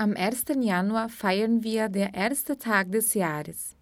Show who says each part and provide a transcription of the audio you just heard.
Speaker 1: Am 1. Januar feiern wir den ersten Tag des Jahres.